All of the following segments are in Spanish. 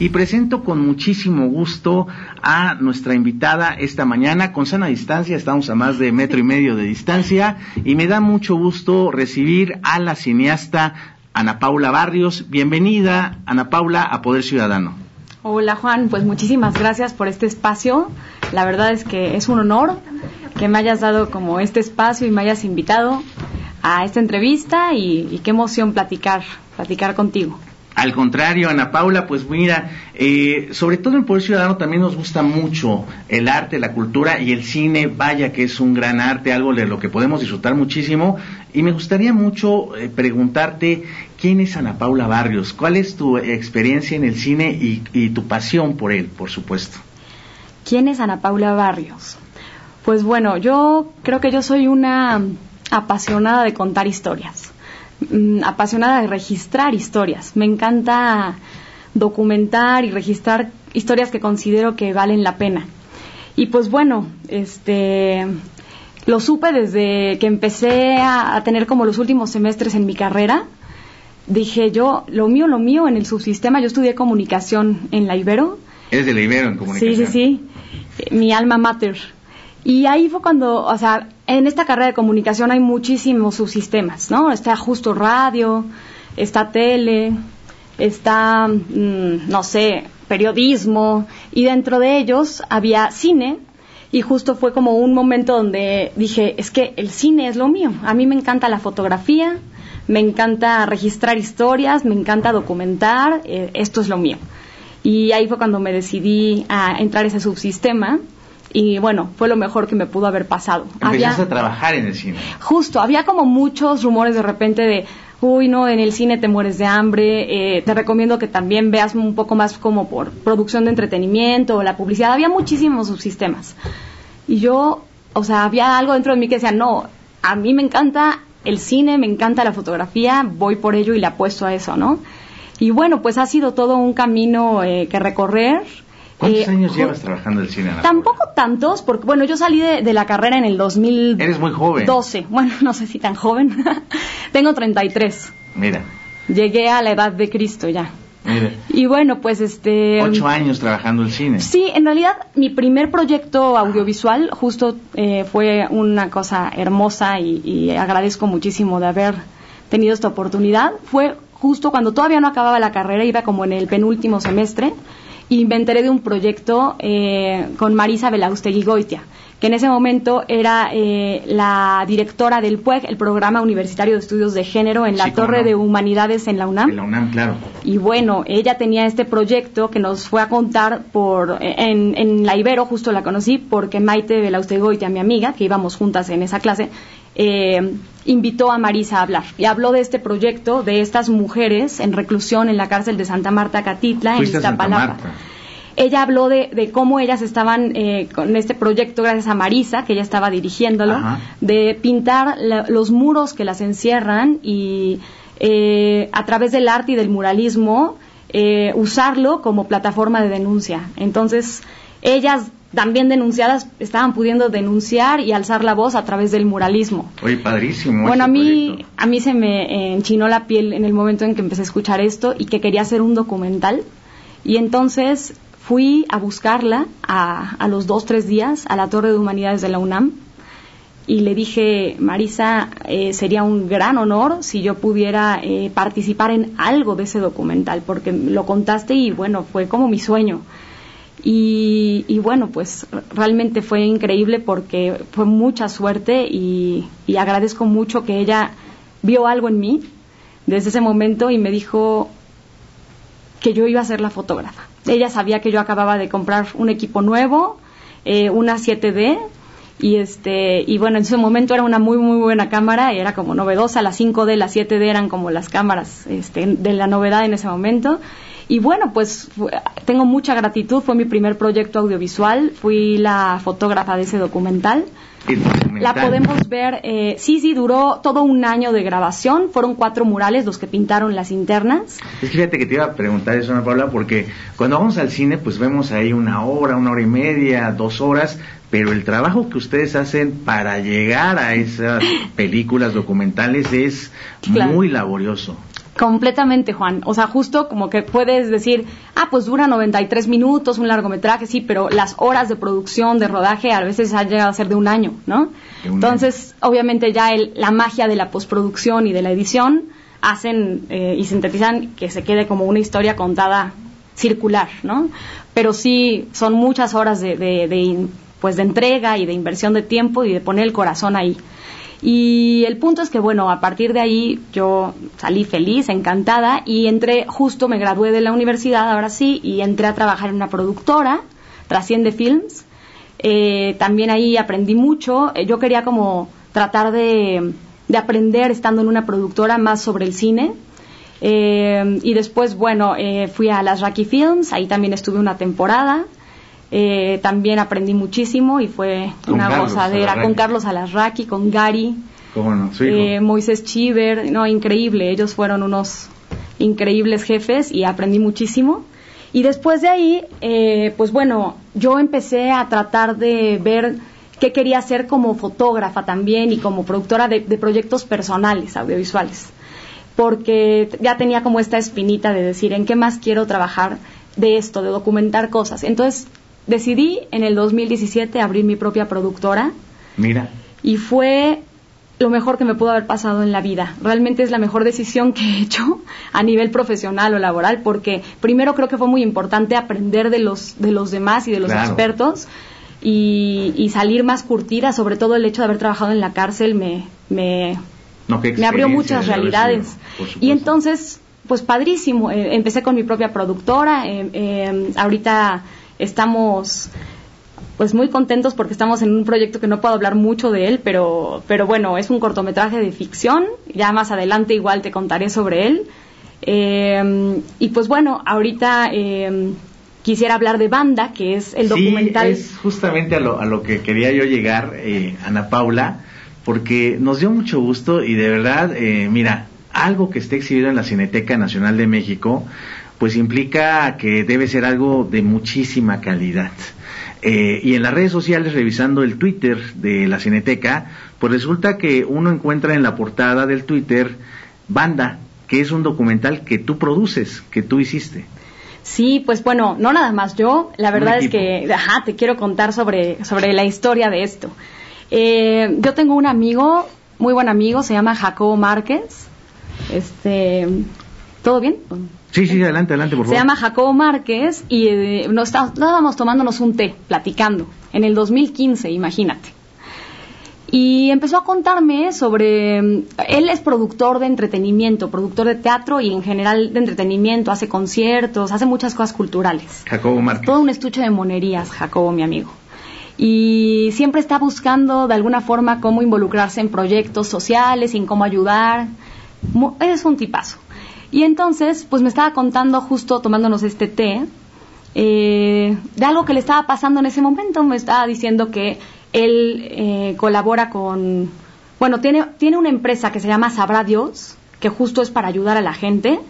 Y presento con muchísimo gusto a nuestra invitada esta mañana. Con sana distancia, estamos a más de metro y medio de distancia. Y me da mucho gusto recibir a la cineasta Ana Paula Barrios. Bienvenida, Ana Paula, a Poder Ciudadano. Hola Juan, pues muchísimas gracias por este espacio. La verdad es que es un honor que me hayas dado como este espacio y me hayas invitado a esta entrevista y, qué emoción platicar, platicar contigo. Al contrario, Ana Paula, pues mira, eh, sobre todo en Poder Ciudadano también nos gusta mucho el arte, la cultura y el cine, vaya que es un gran arte, algo de lo que podemos disfrutar muchísimo. Y me gustaría mucho eh, preguntarte, ¿quién es Ana Paula Barrios? ¿Cuál es tu experiencia en el cine y, y tu pasión por él, por supuesto? ¿Quién es Ana Paula Barrios? Pues bueno, yo creo que yo soy una apasionada de contar historias Mm, apasionada de registrar historias. Me encanta documentar y registrar historias que considero que valen la pena. Y pues bueno, este lo supe desde que empecé a, tener como los últimos semestres en mi carrera. Dije yo, lo mío, lo mío en el subsistema, yo estudié comunicación en la Ibero. ¿Eres de la Ibero en comunicación? Sí, sí, sí. Mi alma mater. Y ahí fue cuando, o sea, en esta carrera de comunicación hay muchísimos subsistemas, ¿no? Está justo radio, está tele, está, mm, no sé, periodismo, y dentro de ellos había cine, y justo fue como un momento donde dije, es que el cine es lo mío, a mí me encanta la fotografía, me encanta registrar historias, me encanta documentar, eh, esto es lo mío. Y ahí fue cuando me decidí a entrar a ese subsistema y bueno, fue lo mejor que me pudo haber pasado. Empezaste a trabajar en el cine. Justo, había como muchos rumores de repente de, uy, no, en el cine te mueres de hambre, eh, te recomiendo que también veas un poco más como por producción de entretenimiento o la publicidad, había muchísimos subsistemas. Y yo, o sea, había algo dentro de mí que decía, no, a mí me encanta el cine, me encanta la fotografía, voy por ello y le apuesto a eso, ¿no? Y bueno, pues ha sido todo un camino eh, que recorrer ¿Cuántos eh, años llevas trabajando el cine? Tampoco tantos, porque bueno, yo salí de, la carrera en el 2012. Eres muy joven. Bueno, no sé si tan joven. Tengo 33. Mira. Llegué a la edad de Cristo ya. Mira. Y bueno, pues este... Ocho años trabajando el cine. Sí, en realidad mi primer proyecto audiovisual justo eh, fue una cosa hermosa y, y agradezco muchísimo de haber tenido esta oportunidad. Fue justo cuando todavía no acababa la carrera, iba como en el penúltimo semestre y me enteré de un proyecto eh, con Marisa Belaustegui Goitia, que en ese momento era eh, la directora del PUEG, el Programa Universitario de Estudios de Género, en la Torre de Humanidades en la UNAM. En la UNAM, claro. Y bueno, ella tenía este proyecto que nos fue a contar por en, en la Ibero, justo la conocí, porque Maite Belaustegui Goitia, mi amiga, que íbamos juntas en esa clase, eh, invitó a Marisa a hablar y habló de este proyecto de estas mujeres en reclusión en la cárcel de Santa Marta Catitla en Iztapalapa. Ella habló de, cómo ellas estaban eh, con este proyecto gracias a Marisa, que ella estaba dirigiéndolo, de pintar los muros que las encierran y eh, a través del arte y del muralismo usarlo como plataforma de denuncia. Entonces, ellas también denunciadas estaban pudiendo denunciar y alzar la voz a través del muralismo. Oye, padrísimo. Bueno, a mí, a mí se me enchinó la piel en el momento en que empecé a escuchar esto y que quería hacer un documental. Y entonces fui a buscarla a, a los dos, tres días a la Torre de Humanidades de la UNAM y le dije, Marisa, eh, sería un gran honor si yo pudiera eh, participar en algo de ese documental, porque lo contaste y bueno, fue como mi sueño. Y, bueno, pues realmente fue increíble porque fue mucha suerte y, agradezco mucho que ella vio algo en mí desde ese momento y me dijo que yo iba a ser la fotógrafa. Ella sabía que yo acababa de comprar un equipo nuevo, eh, una 7D, y este y bueno en ese momento era una muy muy buena cámara era como novedosa la 5D la 7D eran como las cámaras este, de la novedad en ese momento Y bueno, pues tengo mucha gratitud, fue mi primer proyecto audiovisual, fui la fotógrafa de ese documental. La podemos ver, eh, sí, sí, duró todo un año de grabación, fueron cuatro murales los que pintaron las internas. Es que fíjate que te iba a preguntar eso, Ana Paula, porque cuando vamos al cine, pues vemos ahí una hora, una hora y media, dos horas, pero el trabajo que ustedes hacen para llegar a esas películas documentales es muy laborioso. Completamente, Juan. O sea, justo como que puedes decir, ah, pues dura 93 minutos, un largometraje, sí, pero las horas de producción, de rodaje, a veces han llegado a ser de un año, ¿no? Entonces, obviamente ya el, la magia de la postproducción y de la edición hacen eh, y sintetizan que se quede como una historia contada circular, ¿no? Pero sí, son muchas horas de, de, pues de entrega y de inversión de tiempo y de poner el corazón ahí. Y el punto es que, bueno, a partir de ahí yo salí feliz, encantada, y entré, justo me gradué de la universidad, ahora sí, y entré a trabajar en una productora, Trasciende Films. Eh, también ahí aprendí mucho. Eh, yo quería como tratar de, aprender estando en una productora más sobre el cine. Eh, y después, bueno, fui a las Raki Films, ahí también estuve una temporada. Eh, también aprendí muchísimo y fue una gozadera. Con Carlos Alarraqui, con Gary, eh, Moisés Chiver, no, increíble, ellos fueron unos increíbles jefes y aprendí muchísimo. Y después de ahí, eh, pues bueno, yo empecé a tratar de ver qué quería hacer como fotógrafa también y como productora de, de proyectos personales, audiovisuales, porque ya tenía como esta espinita de decir en qué más quiero trabajar de esto, de documentar cosas. Entonces decidí en el 2017 abrir mi propia productora. Mira. Y fue lo mejor que me pudo haber pasado en la vida. Realmente es la mejor decisión que he hecho a nivel profesional o laboral, porque primero creo que fue muy importante aprender de los, de los demás y de los expertos y, salir más curtida, sobre todo el hecho de haber trabajado en la cárcel me, me, me abrió muchas realidades. y entonces, pues padrísimo, eh, empecé con mi propia productora, eh, eh, ahorita estamos pues muy contentos porque estamos en un proyecto que no puedo hablar mucho de él, pero, pero bueno, es un cortometraje de ficción, ya más adelante igual te contaré sobre él. Eh, y pues bueno, ahorita eh, quisiera hablar de Banda, que es el documental. Es justamente a lo, a lo que quería yo llegar, eh, Ana Paula, porque nos dio mucho gusto y de verdad, mira, algo que esté exhibido en la Cineteca Nacional de México, pues implica que debe ser algo de muchísima calidad. Eh, y en las redes sociales, revisando el Twitter de la Cineteca, pues resulta que uno encuentra en la portada del Twitter Banda, que es un documental que tú produces, que tú hiciste. Sí, pues bueno, no nada más yo, la verdad es que, ajá, te quiero contar sobre, sobre la historia de esto. Eh, yo tengo un amigo, muy buen amigo, se llama Jacobo Márquez. Este, ¿Todo bien? Sí, sí, adelante, adelante, por favor. Se llama Jacobo Márquez y eh, nos estábamos tomándonos un té, platicando, en el 2015, imagínate. Y empezó a contarme sobre, mm, él es productor de entretenimiento, productor de teatro y en general de entretenimiento, hace conciertos, hace muchas cosas culturales. Jacobo Márquez. Todo un estuche de monerías, Jacobo, mi amigo. Y siempre está buscando de alguna forma cómo involucrarse en proyectos sociales, en cómo ayudar. Es un tipazo. Y entonces, pues me estaba contando justo tomándonos este té, eh, de algo que le estaba pasando en ese momento. Me estaba diciendo que él eh, colabora con, bueno, tiene, tiene una empresa que se llama Sabrá Dios, que justo es para ayudar a la gente.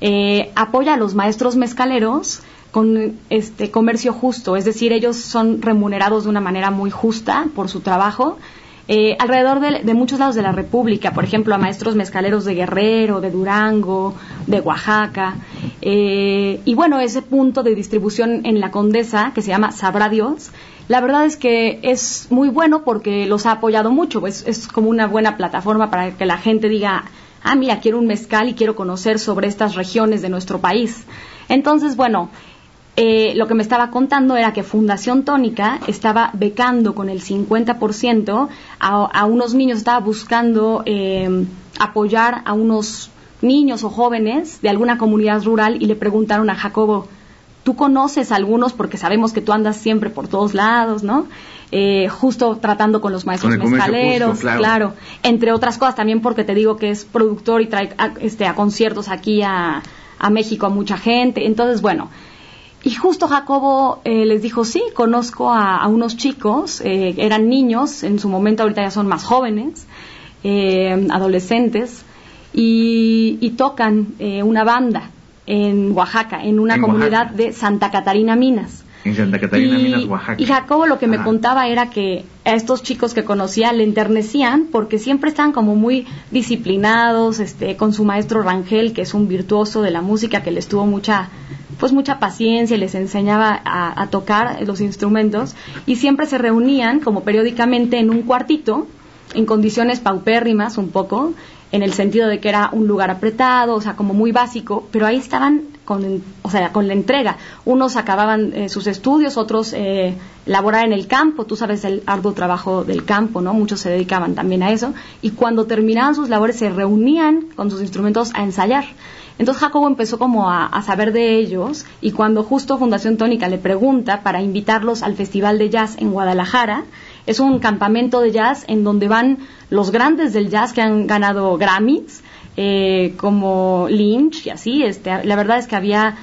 Eh, apoya a los maestros mezcaleros con este comercio justo, es decir, ellos son remunerados de una manera muy justa por su trabajo eh, alrededor de, muchos lados de la República, por ejemplo, a maestros mezcaleros de Guerrero, de Durango, de Oaxaca. Eh, y bueno, ese punto de distribución en la Condesa, que se llama Sabrá Dios, la verdad es que es muy bueno porque los ha apoyado mucho, es, es como una buena plataforma para que la gente diga, ah, mira, quiero un mezcal y quiero conocer sobre estas regiones de nuestro país. Entonces, bueno, eh, lo que me estaba contando era que Fundación Tónica estaba becando con el 50% a, unos niños, estaba buscando eh, apoyar a unos niños o jóvenes de alguna comunidad rural y le preguntaron a Jacobo, ¿tú conoces a algunos? Porque sabemos que tú andas siempre por todos lados, ¿no? Eh, justo tratando con los maestros mezcaleros, claro. Entre otras cosas también porque te digo que es productor y trae a, este, a conciertos aquí a, a México a mucha gente. Entonces, bueno, y justo Jacobo eh, les dijo, sí, conozco a, unos chicos, eh, eran niños, en su momento ahorita ya son más jóvenes, eh, adolescentes, y, tocan una banda en Oaxaca, en una comunidad de Santa Catarina Minas. En Santa Catarina, Minas, Oaxaca. Y Jacobo lo que me contaba era que a estos chicos que conocía le enternecían porque siempre estaban como muy disciplinados, este, con su maestro Rangel, que es un virtuoso de la música, que les tuvo mucha pues mucha paciencia y les enseñaba a, tocar los instrumentos y siempre se reunían como periódicamente en un cuartito en condiciones paupérrimas un poco en el sentido de que era un lugar apretado, o sea, como muy básico, pero ahí estaban con, o sea, con la entrega. Unos acababan eh, sus estudios, otros eh, laborar en el campo, tú sabes el arduo trabajo del campo, ¿no? Muchos se dedicaban también a eso, y cuando terminaban sus labores se reunían con sus instrumentos a ensayar. Entonces Jacobo empezó como a, saber de ellos y cuando justo Fundación Tónica le pregunta para invitarlos al Festival de Jazz en Guadalajara, es un campamento de jazz en donde van los grandes del jazz que han ganado Grammys, eh, como Lynch y así. Este, la verdad es que había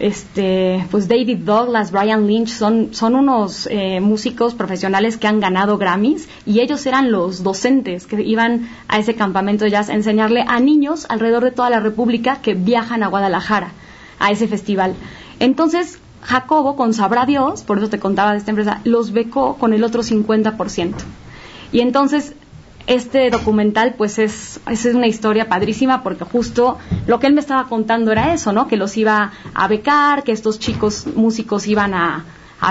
este, pues David Douglas, Brian Lynch, son, son unos eh, músicos profesionales que han ganado Grammys y ellos eran los docentes que iban a ese campamento de jazz a enseñarle a niños alrededor de toda la República que viajan a Guadalajara a ese festival. Entonces, Jacobo, con Sabrá Dios, por eso te contaba de esta empresa, los becó con el otro 50%. Y entonces este documental pues es, es una historia padrísima porque justo lo que él me estaba contando era eso, ¿no? Que los iba a becar, que estos chicos músicos iban a,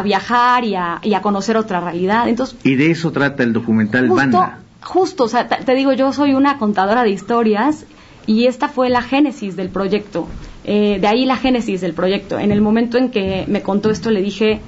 viajar y a, y a, conocer otra realidad. Entonces, y de eso trata el documental justo, Banda. Justo, o sea, te, digo, yo soy una contadora de historias y esta fue la génesis del proyecto. Eh, de ahí la génesis del proyecto. En el momento en que me contó esto le dije,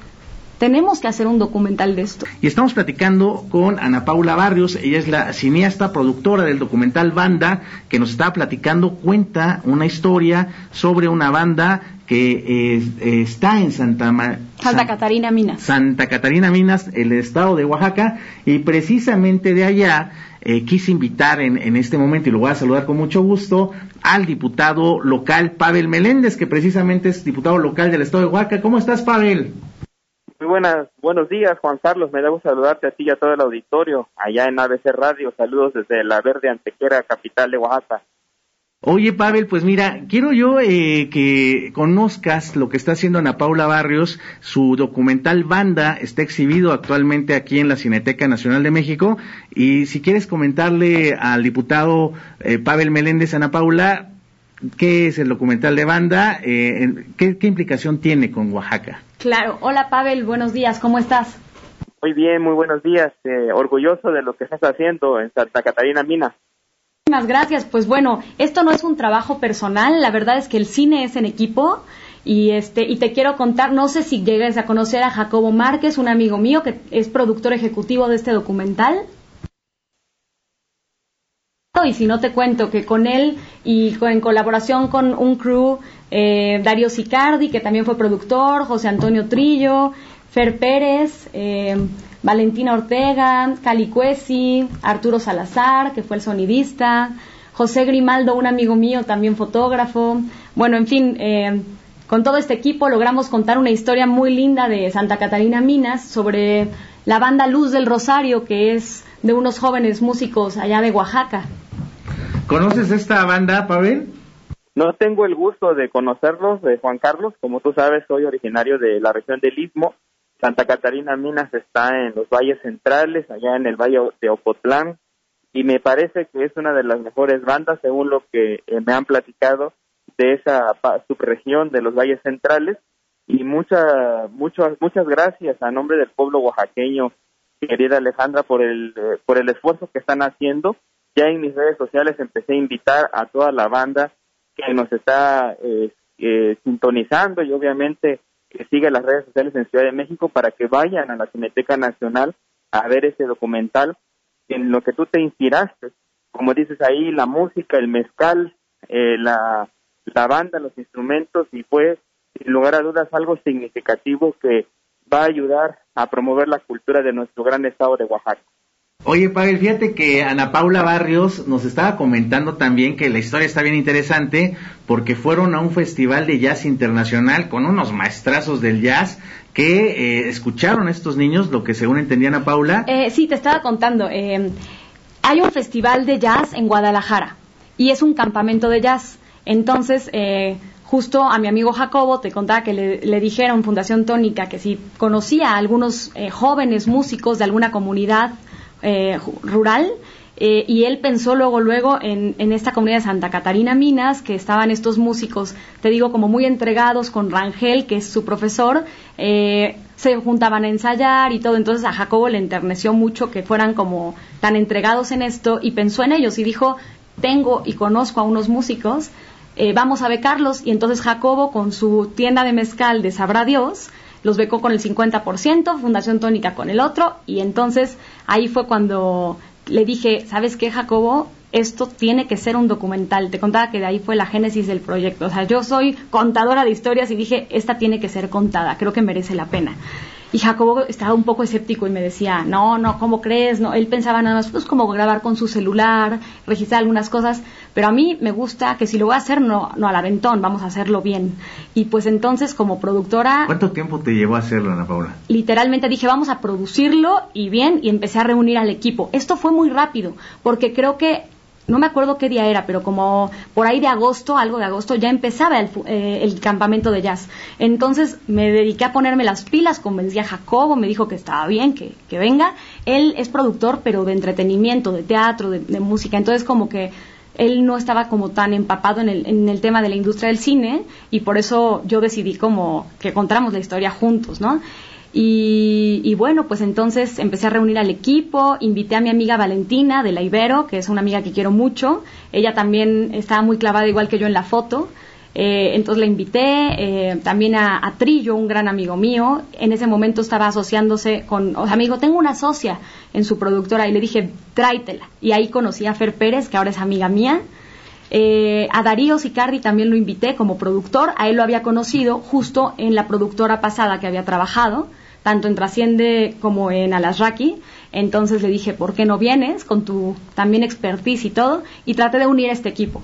tenemos que hacer un documental de esto. Y estamos platicando con Ana Paula Barrios, ella es la cineasta productora del documental Banda, que nos está platicando, cuenta una historia sobre una banda que eh, está en Santa, Santa Catarina Minas. Santa Catarina Minas, el estado de Oaxaca, y precisamente de allá eh, quise invitar en, en, este momento, y lo voy a saludar con mucho gusto, al diputado local Pavel Meléndez, que precisamente es diputado local del estado de Oaxaca. ¿Cómo estás, Pavel? Muy buenas, buenos días, Juan Carlos. Me gusto saludarte a ti y a todo el auditorio allá en ABC Radio. Saludos desde la Verde Antequera, capital de Oaxaca. Oye, Pavel, pues mira, quiero yo eh, que conozcas lo que está haciendo Ana Paula Barrios. Su documental Banda está exhibido actualmente aquí en la Cineteca Nacional de México. Y si quieres comentarle al diputado eh, Pavel Meléndez, Ana Paula, qué es el documental de Banda, eh, ¿qué, ¿qué implicación tiene con Oaxaca. Claro. Hola, Pavel. Buenos días. ¿Cómo estás? Muy bien, muy buenos días. Eh, orgulloso de lo que estás haciendo en Santa Catarina Mina. Muchas gracias. Pues bueno, esto no es un trabajo personal. La verdad es que el cine es en equipo. Y este y te quiero contar, no sé si llegues a conocer a Jacobo Márquez, un amigo mío que es productor ejecutivo de este documental y si no te cuento que con él y en colaboración con un crew, eh, Dario Sicardi, que también fue productor, José Antonio Trillo, Fer Pérez, eh, Valentina Ortega, Cali Cuesi, Arturo Salazar, que fue el sonidista, José Grimaldo, un amigo mío, también fotógrafo. Bueno, en fin, eh, con todo este equipo logramos contar una historia muy linda de Santa Catarina Minas sobre la banda Luz del Rosario, que es de unos jóvenes músicos allá de Oaxaca. ¿Conoces esta banda, Pavel? No tengo el gusto de conocerlos, de Juan Carlos. Como tú sabes, soy originario de la región del Istmo. Santa Catarina Minas está en los valles centrales, allá en el valle de Ocotlán, y me parece que es una de las mejores bandas, según lo que eh, me han platicado de esa subregión de los valles centrales. Y muchas, muchas, muchas gracias a nombre del pueblo oaxaqueño, querida Alejandra, por el, eh, por el esfuerzo que están haciendo ya en mis redes sociales empecé a invitar a toda la banda que nos está eh, eh, sintonizando y obviamente que siga las redes sociales en Ciudad de México para que vayan a la Cineteca Nacional a ver ese documental en lo que tú te inspiraste. Como dices ahí, la música, el mezcal, eh, la, la banda, los instrumentos y fue, sin lugar a dudas, algo significativo que va a ayudar a promover la cultura de nuestro gran estado de Oaxaca. Oye, Pavel, fíjate que Ana Paula Barrios nos estaba comentando también que la historia está bien interesante porque fueron a un festival de jazz internacional con unos maestrazos del jazz que eh, escucharon estos niños, lo que según entendían a Paula. Eh, sí, te estaba contando. Eh, hay un festival de jazz en Guadalajara y es un campamento de jazz. Entonces, eh, justo a mi amigo Jacobo te contaba que le, le dijeron Fundación Tónica que si conocía a algunos eh, jóvenes músicos de alguna comunidad eh, rural, eh, y él pensó luego, luego en, en, esta comunidad de Santa Catarina Minas, que estaban estos músicos, te digo, como muy entregados con Rangel, que es su profesor, eh, se juntaban a ensayar y todo. Entonces a Jacobo le enterneció mucho que fueran como tan entregados en esto y pensó en ellos y dijo, tengo y conozco a unos músicos, eh, vamos a becarlos. Y entonces Jacobo, con su tienda de mezcal de Sabrá Dios, los becó con el 50%, Fundación Tónica con el otro, y entonces ahí fue cuando le dije, ¿sabes qué, Jacobo? Esto tiene que ser un documental. Te contaba que de ahí fue la génesis del proyecto. O sea, yo soy contadora de historias y dije, esta tiene que ser contada, creo que merece la pena. Y Jacobo estaba un poco escéptico y me decía, no, no, ¿cómo crees? No, él pensaba nada más, pues como grabar con su celular, registrar algunas cosas, pero a mí me gusta que si lo voy a hacer, no, no al aventón, vamos a hacerlo bien. Y pues entonces como productora... ¿Cuánto tiempo te llevó a hacerlo, Ana Paula? Literalmente dije, vamos a producirlo y bien, y empecé a reunir al equipo. Esto fue muy rápido, porque creo que no me acuerdo qué día era, pero como por ahí de agosto, algo de agosto, ya empezaba el, eh, el, campamento de jazz. Entonces me dediqué a ponerme las pilas, convencí a Jacobo, me dijo que estaba bien, que, que venga. Él es productor, pero de entretenimiento, de teatro, de, de, música. Entonces como que él no estaba como tan empapado en el, en el tema de la industria del cine y por eso yo decidí como que contáramos la historia juntos, ¿no? Y, y, bueno, pues entonces empecé a reunir al equipo, invité a mi amiga Valentina de la Ibero, que es una amiga que quiero mucho. Ella también estaba muy clavada igual que yo en la foto. Eh, entonces la invité, eh, también a, Trillo, un gran amigo mío. En ese momento estaba asociándose con, o sea, me dijo, tengo una socia en su productora y le dije, tráetela. Y ahí conocí a Fer Pérez, que ahora es amiga mía. Eh, a Darío Sicardi también lo invité como productor, a él lo había conocido justo en la productora pasada que había trabajado tanto en Trasciende como en Alasraki. Entonces le dije, ¿por qué no vienes con tu también expertise y todo? Y traté de unir este equipo.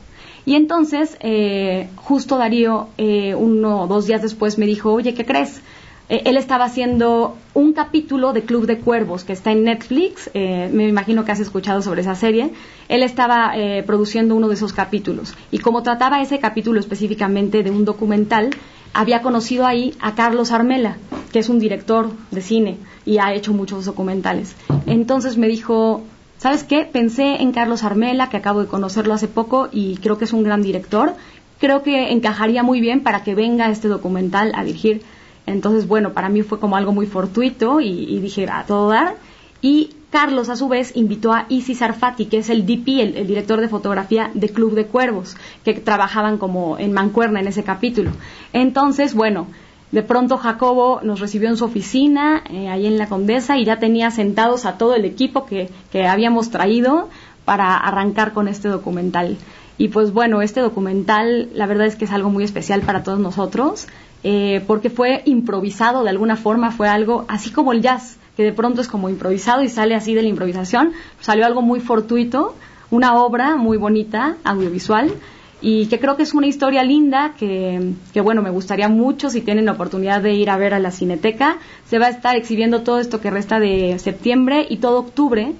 Y entonces, eh, justo Darío, eh, uno o dos días después, me dijo, oye, ¿qué crees? Eh, él estaba haciendo un capítulo de Club de Cuervos que está en Netflix, eh, me imagino que has escuchado sobre esa serie, él estaba produciendo uno de esos capítulos y como trataba ese capítulo específicamente de un documental, había conocido ahí a Carlos Armela, que es un director de cine y ha hecho muchos documentales. Entonces me dijo, ¿sabes qué? Pensé en Carlos Armela, que acabo de conocerlo hace poco y creo que es un gran director. Creo que encajaría muy bien para que venga este documental a dirigir entonces, bueno, para mí fue como algo muy fortuito y, dije, a todo dar. Y Carlos, a su vez, invitó a Isis Arfati, que es el DP, el, el, director de fotografía de Club de Cuervos, que trabajaban como en mancuerna en ese capítulo. Entonces, bueno, de pronto Jacobo nos recibió en su oficina, eh, ahí en la Condesa, y ya tenía sentados a todo el equipo que, que habíamos traído para arrancar con este documental. Y pues bueno, este documental, la verdad es que es algo muy especial para todos nosotros eh, porque fue improvisado de alguna forma, fue algo así como el jazz, que de pronto es como improvisado y sale así de la improvisación, salió algo muy fortuito, una obra muy bonita, audiovisual, y que creo que es una historia linda que, que, bueno, me gustaría mucho si tienen la oportunidad de ir a ver a la Cineteca. Se va a estar exhibiendo todo esto que resta de septiembre y todo octubre.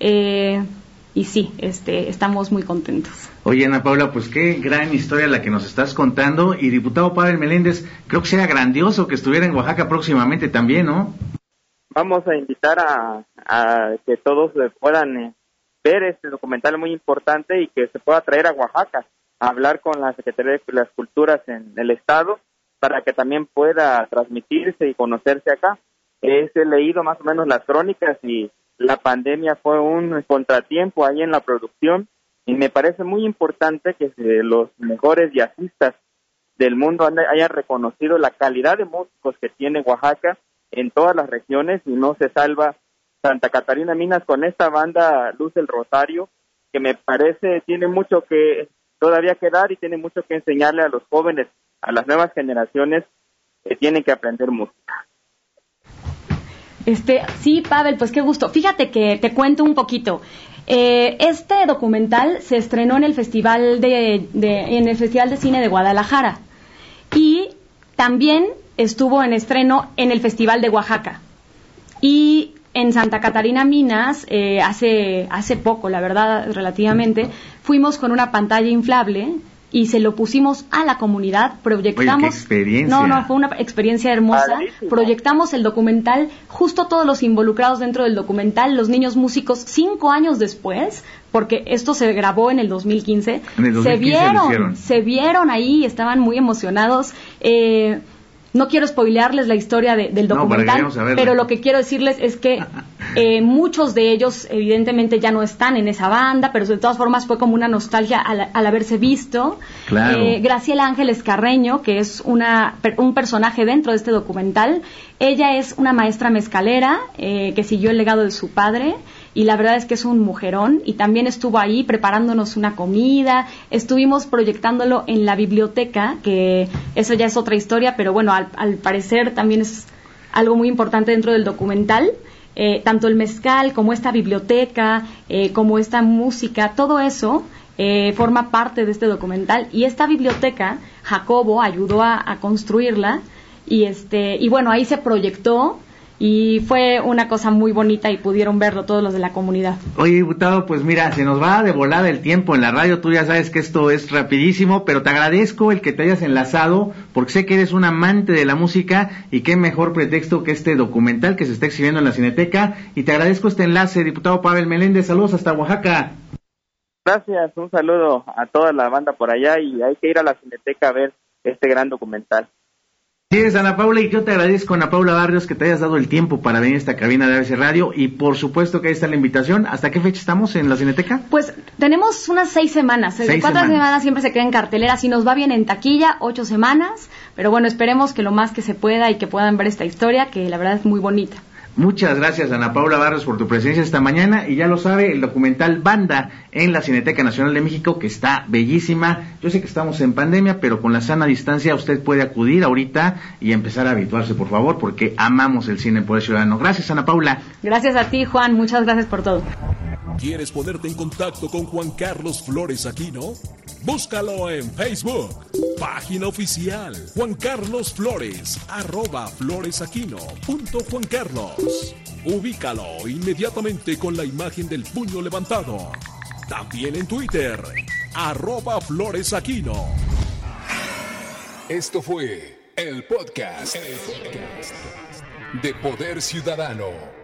Eh, y sí, este, estamos muy contentos. Oye, Ana Paula, pues qué gran historia la que nos estás contando. Y diputado Pavel Meléndez, creo que sería grandioso que estuviera en Oaxaca próximamente también, ¿no? Vamos a invitar a, a que todos puedan eh, ver este documental muy importante y que se pueda traer a Oaxaca hablar con la Secretaría de las Culturas en el Estado para que también pueda transmitirse y conocerse acá. He leído más o menos las crónicas y la pandemia fue un contratiempo ahí en la producción y me parece muy importante que los mejores jazzistas del mundo hayan reconocido la calidad de músicos que tiene Oaxaca en todas las regiones y no se salva Santa Catarina Minas con esta banda Luz del Rosario que me parece tiene mucho que todavía que dar y tiene mucho que enseñarle a los jóvenes, a las nuevas generaciones que tienen que aprender música. Este, sí, Pavel, pues qué gusto. Fíjate que te cuento un poquito. Eh, este documental se estrenó en el festival de, de, en el festival de cine de Guadalajara y también estuvo en estreno en el festival de Oaxaca en Santa Catarina Minas eh, hace hace poco, la verdad, relativamente, fuimos con una pantalla inflable y se lo pusimos a la comunidad, proyectamos... experiencia. No, no, fue una experiencia hermosa. Proyectamos el documental, justo todos los involucrados dentro del documental, los niños músicos, cinco años después, porque esto se grabó en el 2015, En el 2015 se vieron, se vieron ahí, estaban muy emocionados. Eh, no quiero spoilearles la historia de- del documental, pero lo que quiero decirles es que eh, muchos de ellos evidentemente ya no están en esa banda, pero de todas formas fue como una nostalgia al, al haberse visto. Claro. Eh, Graciela Ángeles Carreño, que es una, un personaje dentro de este documental, ella es una maestra mezcalera eh, que siguió el legado de su padre y la verdad es que es un mujerón y también estuvo ahí preparándonos una comida, estuvimos proyectándolo en la biblioteca, que eso ya es otra historia, pero bueno, al, al parecer también es algo muy importante dentro del documental. Eh, tanto el mezcal como esta biblioteca, eh, como esta música, todo eso eh, forma parte de este documental. Y esta biblioteca, Jacobo ayudó a, a construirla y este y bueno ahí se proyectó y fue una cosa muy bonita y pudieron verlo todos los de la comunidad. Oye, diputado, pues mira, se nos va de volada el tiempo en la radio. Tú ya sabes que esto es rapidísimo, pero te agradezco el que te hayas enlazado, porque sé que eres un amante de la música y qué mejor pretexto que este documental que se está exhibiendo en la Cineteca. Y te agradezco este enlace, diputado Pavel Meléndez. Saludos hasta Oaxaca. Gracias, un saludo a toda la banda por allá y hay que ir a la Cineteca a ver este gran documental. Sí, es Ana Paula, y yo te agradezco, Ana Paula Barrios, que te hayas dado el tiempo para venir a esta cabina de ABC Radio. Y por supuesto que ahí está la invitación. ¿Hasta qué fecha estamos en la Cineteca? Pues tenemos unas seis semanas, Seis cuatro semanas. semanas. siempre se queda en cartelera, si nos va bien en taquilla, ocho semanas, pero bueno, esperemos que lo más que se pueda y que puedan ver esta historia, que la verdad es muy bonita. Muchas gracias, Ana Paula Barrios, por tu presencia esta mañana. Y ya lo sabe, el documental Banda en la Cineteca Nacional de México, que está bellísima. Yo sé que estamos en pandemia, pero con la sana distancia usted puede acudir ahorita y empezar a habituarse, por favor, porque amamos el cine por el ciudadano. Gracias, Ana Paula. Gracias a ti, Juan, muchas gracias por todo. ¿Quieres ponerte en contacto con Juan Carlos Flores Aquino? Búscalo en Facebook, página oficial Juan Carlos Flores, arroba floresaquino punto Juan Carlos. Ubícalo inmediatamente con la imagen del puño levantado. También en Twitter, arroba floresaquino. Esto fue el podcast, el podcast de Poder Ciudadano.